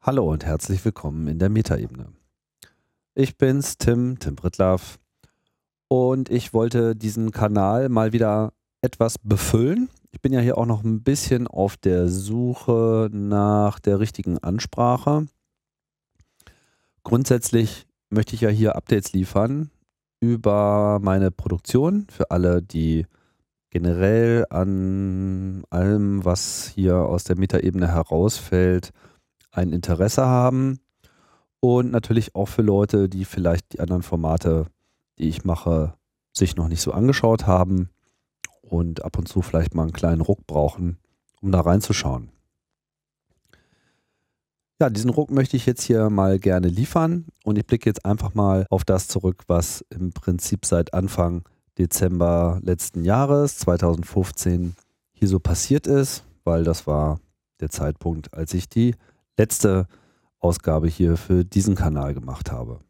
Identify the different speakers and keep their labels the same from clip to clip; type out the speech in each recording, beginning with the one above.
Speaker 1: Hallo und herzlich willkommen in der Metaebene. Ich bin's, Tim, Tim Brittlaff und ich wollte diesen Kanal mal wieder etwas befüllen. Ich bin ja hier auch noch ein bisschen auf der Suche nach der richtigen Ansprache. Grundsätzlich möchte ich ja hier Updates liefern über meine Produktion für alle, die generell an allem, was hier aus der Metaebene herausfällt, ein Interesse haben. Und natürlich auch für Leute, die vielleicht die anderen Formate, die ich mache, sich noch nicht so angeschaut haben und ab und zu vielleicht mal einen kleinen Ruck brauchen, um da reinzuschauen. Ja, diesen Ruck möchte ich jetzt hier mal gerne liefern und ich blicke jetzt einfach mal auf das zurück, was im Prinzip seit Anfang Dezember letzten Jahres, 2015, hier so passiert ist, weil das war der Zeitpunkt, als ich die letzte Ausgabe hier für diesen Kanal gemacht habe.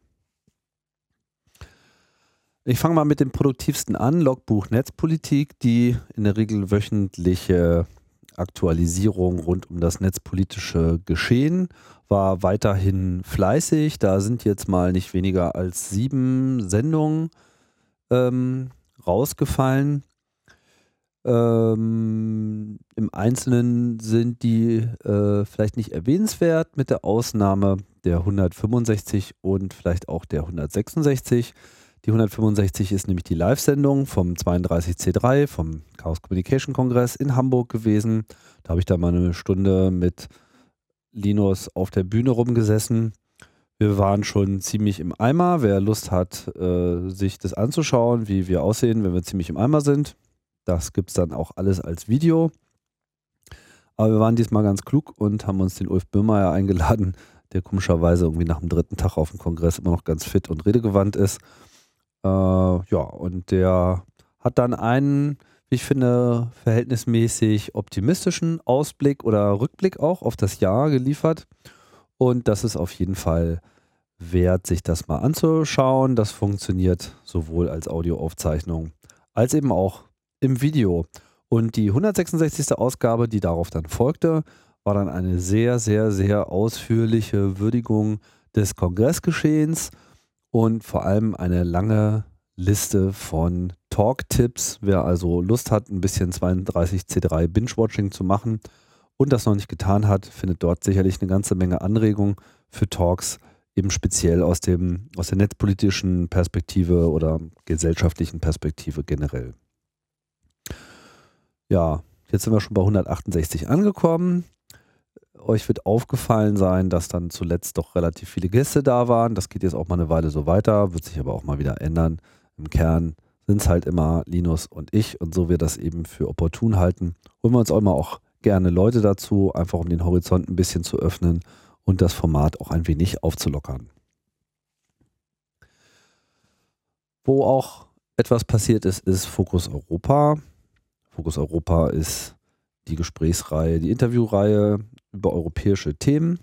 Speaker 1: Ich fange mal mit dem produktivsten an, Logbuch Netzpolitik, die in der Regel wöchentliche Aktualisierung rund um das netzpolitische Geschehen war weiterhin fleißig. Da sind jetzt mal nicht weniger als sieben Sendungen ähm, rausgefallen. Ähm, Im Einzelnen sind die äh, vielleicht nicht erwähnenswert, mit der Ausnahme der 165 und vielleicht auch der 166. Die 165 ist nämlich die Live-Sendung vom 32C3, vom Chaos Communication Kongress in Hamburg gewesen. Da habe ich da mal eine Stunde mit Linus auf der Bühne rumgesessen. Wir waren schon ziemlich im Eimer. Wer Lust hat, äh, sich das anzuschauen, wie wir aussehen, wenn wir ziemlich im Eimer sind, das gibt es dann auch alles als Video. Aber wir waren diesmal ganz klug und haben uns den Ulf Böhmeier eingeladen, der komischerweise irgendwie nach dem dritten Tag auf dem Kongress immer noch ganz fit und redegewandt ist äh, ja, und der hat dann einen, wie ich finde, verhältnismäßig optimistischen Ausblick oder Rückblick auch auf das Jahr geliefert. Und das ist auf jeden Fall wert, sich das mal anzuschauen. Das funktioniert sowohl als Audioaufzeichnung als eben auch im Video. Und die 166. Ausgabe, die darauf dann folgte, war dann eine sehr, sehr, sehr ausführliche Würdigung des Kongressgeschehens und vor allem eine lange Liste von Talk-Tipps. Wer also Lust hat, ein bisschen 32C3 Binge-Watching zu machen und das noch nicht getan hat, findet dort sicherlich eine ganze Menge Anregungen für Talks, eben speziell aus, dem, aus der netzpolitischen Perspektive oder gesellschaftlichen Perspektive generell. Ja, jetzt sind wir schon bei 168 angekommen euch wird aufgefallen sein, dass dann zuletzt doch relativ viele Gäste da waren. Das geht jetzt auch mal eine Weile so weiter, wird sich aber auch mal wieder ändern. Im Kern sind es halt immer Linus und ich und so wir das eben für opportun halten. Holen wir uns auch immer auch gerne Leute dazu, einfach um den Horizont ein bisschen zu öffnen und das Format auch ein wenig aufzulockern. Wo auch etwas passiert ist, ist Fokus Europa. Fokus Europa ist die Gesprächsreihe, die Interviewreihe über europäische Themen.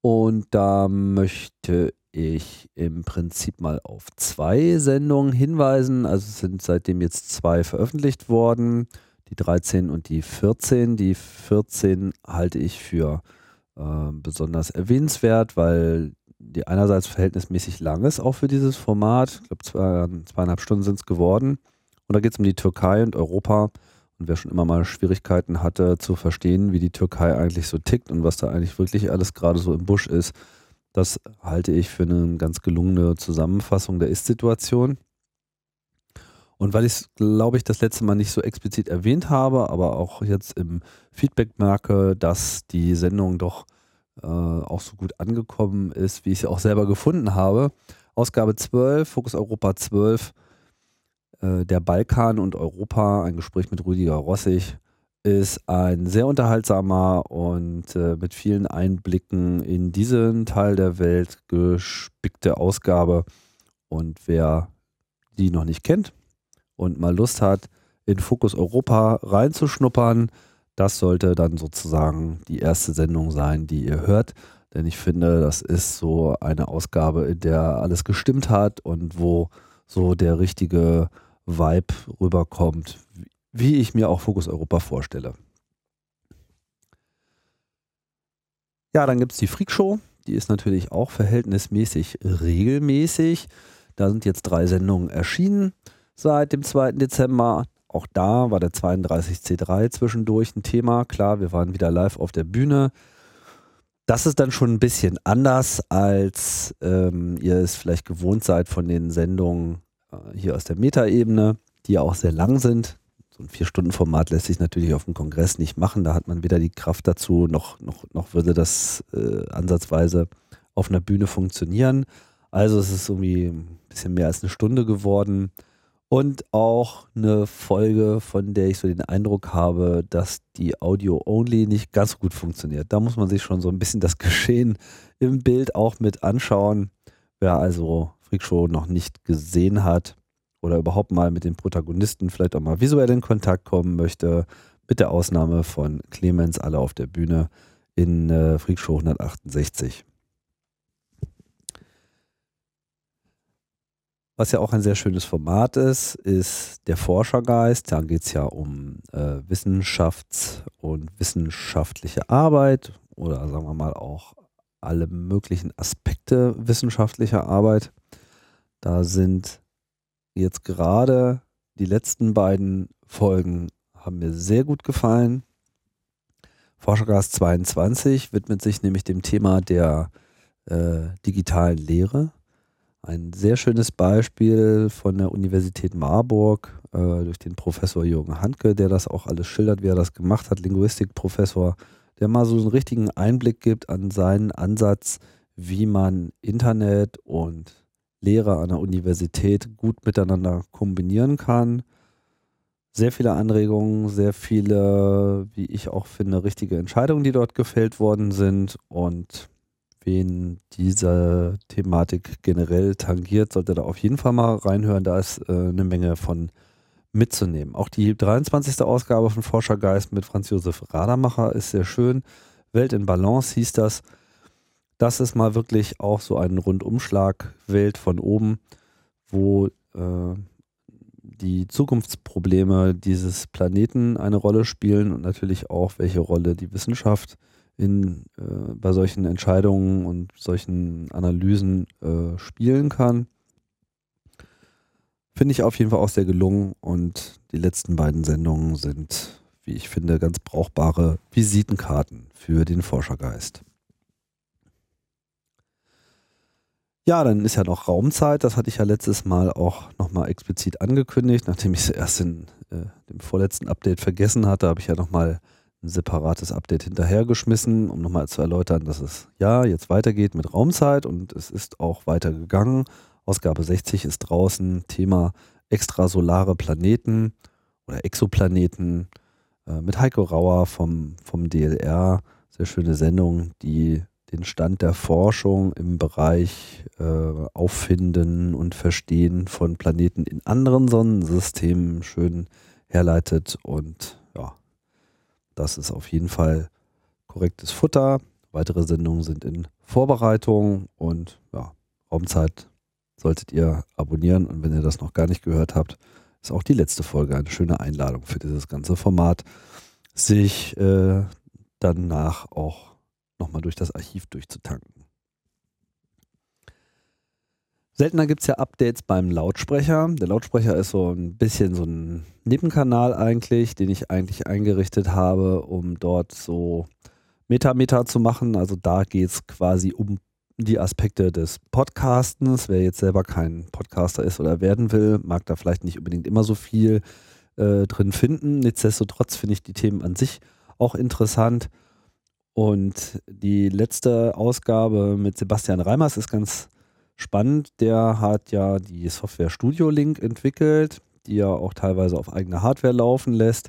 Speaker 1: Und da möchte ich im Prinzip mal auf zwei Sendungen hinweisen. Also sind seitdem jetzt zwei veröffentlicht worden, die 13 und die 14. Die 14 halte ich für äh, besonders erwähnenswert, weil die einerseits verhältnismäßig lang ist, auch für dieses Format. Ich glaube, zwei, zweieinhalb Stunden sind es geworden. Und da geht es um die Türkei und Europa. Und wer schon immer mal Schwierigkeiten hatte zu verstehen, wie die Türkei eigentlich so tickt und was da eigentlich wirklich alles gerade so im Busch ist, das halte ich für eine ganz gelungene Zusammenfassung der Ist-Situation. Und weil ich es, glaube ich, das letzte Mal nicht so explizit erwähnt habe, aber auch jetzt im Feedback merke, dass die Sendung doch äh, auch so gut angekommen ist, wie ich sie auch selber gefunden habe. Ausgabe 12, Fokus Europa 12, äh, der Balkan und Europa, ein Gespräch mit Rüdiger Rossig, ist ein sehr unterhaltsamer und äh, mit vielen Einblicken in diesen Teil der Welt gespickte Ausgabe. Und wer die noch nicht kennt und mal Lust hat, in Fokus Europa reinzuschnuppern, das sollte dann sozusagen die erste Sendung sein, die ihr hört. Denn ich finde, das ist so eine Ausgabe, in der alles gestimmt hat und wo so der richtige Vibe rüberkommt, wie ich mir auch Fokus Europa vorstelle. Ja, dann gibt es die Freakshow. Die ist natürlich auch verhältnismäßig regelmäßig. Da sind jetzt drei Sendungen erschienen seit dem 2. Dezember. Auch da war der 32C3 zwischendurch ein Thema. Klar, wir waren wieder live auf der Bühne. Das ist dann schon ein bisschen anders, als ähm, ihr es vielleicht gewohnt seid von den Sendungen hier aus der Metaebene, die ja auch sehr lang sind. So ein Vier-Stunden-Format lässt sich natürlich auf dem Kongress nicht machen. Da hat man weder die Kraft dazu, noch, noch, noch würde das äh, ansatzweise auf einer Bühne funktionieren. Also es ist irgendwie ein bisschen mehr als eine Stunde geworden. Und auch eine Folge, von der ich so den Eindruck habe, dass die Audio-Only nicht ganz so gut funktioniert. Da muss man sich schon so ein bisschen das Geschehen im Bild auch mit anschauen. Wer also Freakshow noch nicht gesehen hat oder überhaupt mal mit den Protagonisten vielleicht auch mal visuell in Kontakt kommen möchte, mit der Ausnahme von Clemens alle auf der Bühne in äh, Freakshow 168. Was ja auch ein sehr schönes Format ist, ist der Forschergeist. Da geht es ja um äh, Wissenschafts- und wissenschaftliche Arbeit oder sagen wir mal auch alle möglichen Aspekte wissenschaftlicher Arbeit. Da sind jetzt gerade die letzten beiden Folgen haben mir sehr gut gefallen. Forschergeist 22 widmet sich nämlich dem Thema der äh, digitalen Lehre ein sehr schönes Beispiel von der Universität Marburg äh, durch den Professor Jürgen Handke, der das auch alles schildert, wie er das gemacht hat, Linguistikprofessor, der mal so einen richtigen Einblick gibt an seinen Ansatz, wie man Internet und Lehre an der Universität gut miteinander kombinieren kann. Sehr viele Anregungen, sehr viele, wie ich auch finde, richtige Entscheidungen, die dort gefällt worden sind und wen diese Thematik generell tangiert, sollte da auf jeden Fall mal reinhören. Da ist äh, eine Menge von mitzunehmen. Auch die 23. Ausgabe von Forschergeist mit Franz Josef Radermacher ist sehr schön. Welt in Balance hieß das. Das ist mal wirklich auch so ein Rundumschlag Welt von oben, wo äh, die Zukunftsprobleme dieses Planeten eine Rolle spielen und natürlich auch, welche Rolle die Wissenschaft in, äh, bei solchen Entscheidungen und solchen Analysen äh, spielen kann. Finde ich auf jeden Fall auch sehr gelungen und die letzten beiden Sendungen sind, wie ich finde, ganz brauchbare Visitenkarten für den Forschergeist. Ja, dann ist ja noch Raumzeit. Das hatte ich ja letztes Mal auch nochmal explizit angekündigt. Nachdem ich es erst in äh, dem vorletzten Update vergessen hatte, habe ich ja nochmal ein separates Update hinterhergeschmissen, um nochmal zu erläutern, dass es ja jetzt weitergeht mit Raumzeit und es ist auch weitergegangen. Ausgabe 60 ist draußen, Thema extrasolare Planeten oder Exoplaneten äh, mit Heiko Rauer vom, vom DLR. Sehr schöne Sendung, die den Stand der Forschung im Bereich äh, Auffinden und Verstehen von Planeten in anderen Sonnensystemen schön herleitet und das ist auf jeden Fall korrektes Futter. Weitere Sendungen sind in Vorbereitung und ja, Raumzeit solltet ihr abonnieren. Und wenn ihr das noch gar nicht gehört habt, ist auch die letzte Folge eine schöne Einladung für dieses ganze Format, sich äh, danach auch nochmal durch das Archiv durchzutanken. Seltener gibt es ja Updates beim Lautsprecher. Der Lautsprecher ist so ein bisschen so ein Nebenkanal eigentlich, den ich eigentlich eingerichtet habe, um dort so Meta-Meta zu machen. Also da geht es quasi um die Aspekte des Podcastens. Wer jetzt selber kein Podcaster ist oder werden will, mag da vielleicht nicht unbedingt immer so viel äh, drin finden. Nichtsdestotrotz finde ich die Themen an sich auch interessant. Und die letzte Ausgabe mit Sebastian Reimers ist ganz spannend. Der hat ja die Software Studio Link entwickelt, die er auch teilweise auf eigener Hardware laufen lässt.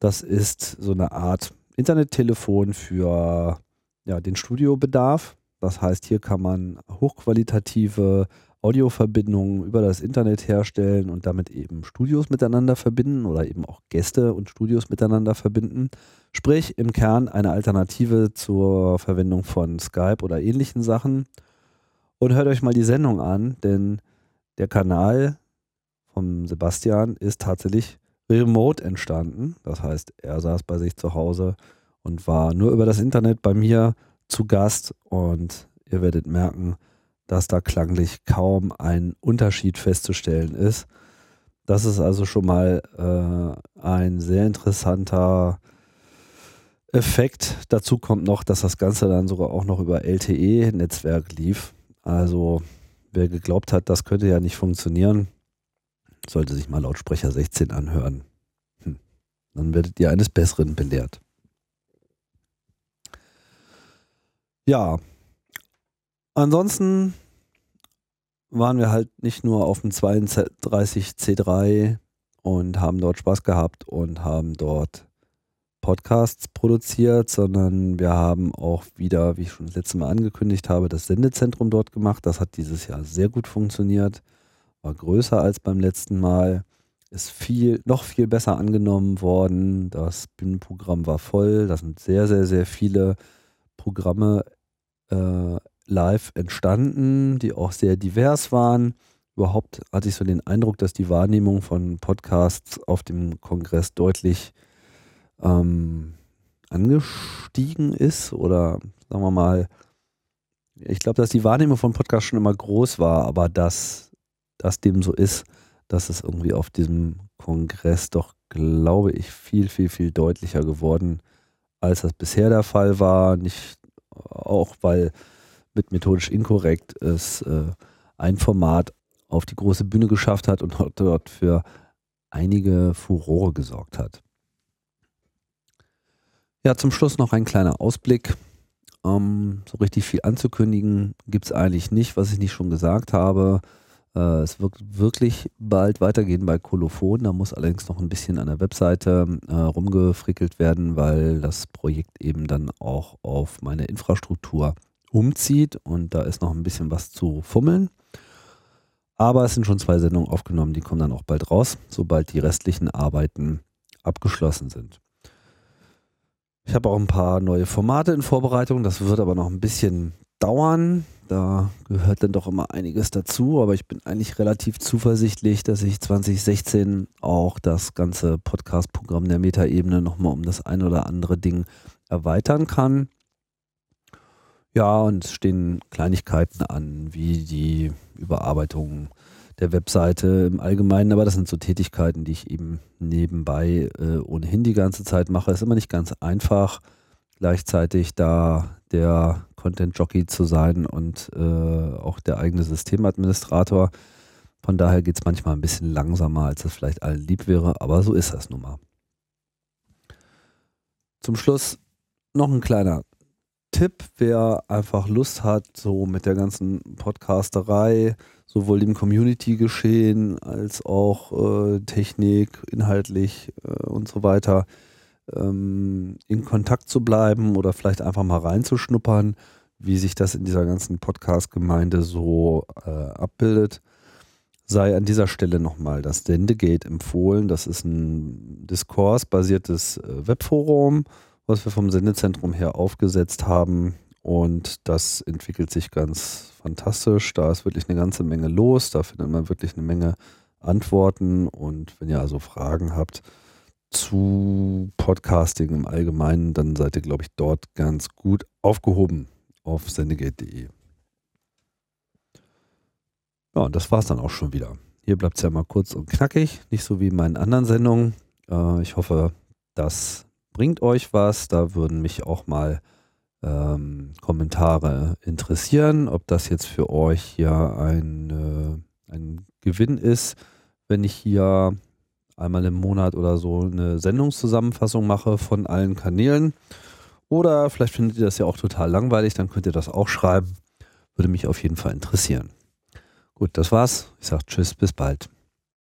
Speaker 1: Das ist so eine Art Internettelefon für ja, den Studiobedarf. Das heißt, hier kann man hochqualitative Audioverbindungen über das Internet herstellen und damit eben Studios miteinander verbinden oder eben auch Gäste und Studios miteinander verbinden. Sprich, im Kern eine Alternative zur Verwendung von Skype oder ähnlichen Sachen und hört euch mal die Sendung an, denn der Kanal vom Sebastian ist tatsächlich remote entstanden. Das heißt, er saß bei sich zu Hause und war nur über das Internet bei mir zu Gast und ihr werdet merken, dass da klanglich kaum ein Unterschied festzustellen ist. Das ist also schon mal äh, ein sehr interessanter Effekt. Dazu kommt noch, dass das Ganze dann sogar auch noch über LTE-Netzwerk lief. Also wer geglaubt hat, das könnte ja nicht funktionieren, sollte sich mal Lautsprecher 16 anhören. Hm. Dann werdet ihr eines Besseren belehrt. Ja, ansonsten waren wir halt nicht nur auf dem 32C3 und haben dort Spaß gehabt und haben dort Podcasts produziert, sondern wir haben auch wieder, wie ich schon das letzte Mal angekündigt habe, das Sendezentrum dort gemacht. Das hat dieses Jahr sehr gut funktioniert, war größer als beim letzten Mal, ist viel, noch viel besser angenommen worden. Das Bühnenprogramm war voll, da sind sehr, sehr, sehr viele Programme äh, live entstanden, die auch sehr divers waren. Überhaupt hatte ich so den Eindruck, dass die Wahrnehmung von Podcasts auf dem Kongress deutlich ähm, angestiegen ist oder sagen wir mal, ich glaube, dass die Wahrnehmung von Podcasts schon immer groß war, aber dass das dem so ist, dass es irgendwie auf diesem Kongress doch, glaube ich, viel, viel, viel deutlicher geworden, als das bisher der Fall war. Nicht auch, weil mit methodisch inkorrekt es äh, ein Format auf die große Bühne geschafft hat und dort für einige Furore gesorgt hat. Ja, zum Schluss noch ein kleiner Ausblick. Ähm, so richtig viel anzukündigen gibt es eigentlich nicht, was ich nicht schon gesagt habe. Äh, es wird wirklich bald weitergehen bei Kolophon. Da muss allerdings noch ein bisschen an der Webseite äh, rumgefrickelt werden, weil das Projekt eben dann auch auf meine Infrastruktur umzieht und da ist noch ein bisschen was zu fummeln. Aber es sind schon zwei Sendungen aufgenommen, die kommen dann auch bald raus, sobald die restlichen Arbeiten abgeschlossen sind. Ich habe auch ein paar neue Formate in Vorbereitung. Das wird aber noch ein bisschen dauern. Da gehört dann doch immer einiges dazu. Aber ich bin eigentlich relativ zuversichtlich, dass ich 2016 auch das ganze Podcast-Programm der Metaebene nochmal um das ein oder andere Ding erweitern kann. Ja, und es stehen Kleinigkeiten an, wie die Überarbeitung der Webseite im Allgemeinen, aber das sind so Tätigkeiten, die ich eben nebenbei äh, ohnehin die ganze Zeit mache. Ist immer nicht ganz einfach, gleichzeitig da der Content Jockey zu sein und äh, auch der eigene Systemadministrator. Von daher geht es manchmal ein bisschen langsamer, als es vielleicht allen lieb wäre, aber so ist das nun mal. Zum Schluss noch ein kleiner Tipp, wer einfach Lust hat, so mit der ganzen Podcasterei, sowohl dem Community-Geschehen als auch äh, Technik, inhaltlich äh, und so weiter ähm, in Kontakt zu bleiben oder vielleicht einfach mal reinzuschnuppern, wie sich das in dieser ganzen Podcast-Gemeinde so äh, abbildet, sei an dieser Stelle nochmal das Sendegate empfohlen. Das ist ein diskursbasiertes äh, Webforum, was wir vom Sendezentrum her aufgesetzt haben. Und das entwickelt sich ganz fantastisch. Da ist wirklich eine ganze Menge los. Da findet man wirklich eine Menge Antworten. Und wenn ihr also Fragen habt zu Podcasting im Allgemeinen, dann seid ihr, glaube ich, dort ganz gut aufgehoben auf sendegate.de. Ja, und das war es dann auch schon wieder. Hier bleibt es ja mal kurz und knackig, nicht so wie in meinen anderen Sendungen. Äh, ich hoffe, das bringt euch was. Da würden mich auch mal ähm, Kommentare interessieren, ob das jetzt für euch hier ein, äh, ein Gewinn ist, wenn ich hier einmal im Monat oder so eine Sendungszusammenfassung mache von allen Kanälen. Oder vielleicht findet ihr das ja auch total langweilig, dann könnt ihr das auch schreiben. Würde mich auf jeden Fall interessieren. Gut, das war's. Ich sage Tschüss, bis bald.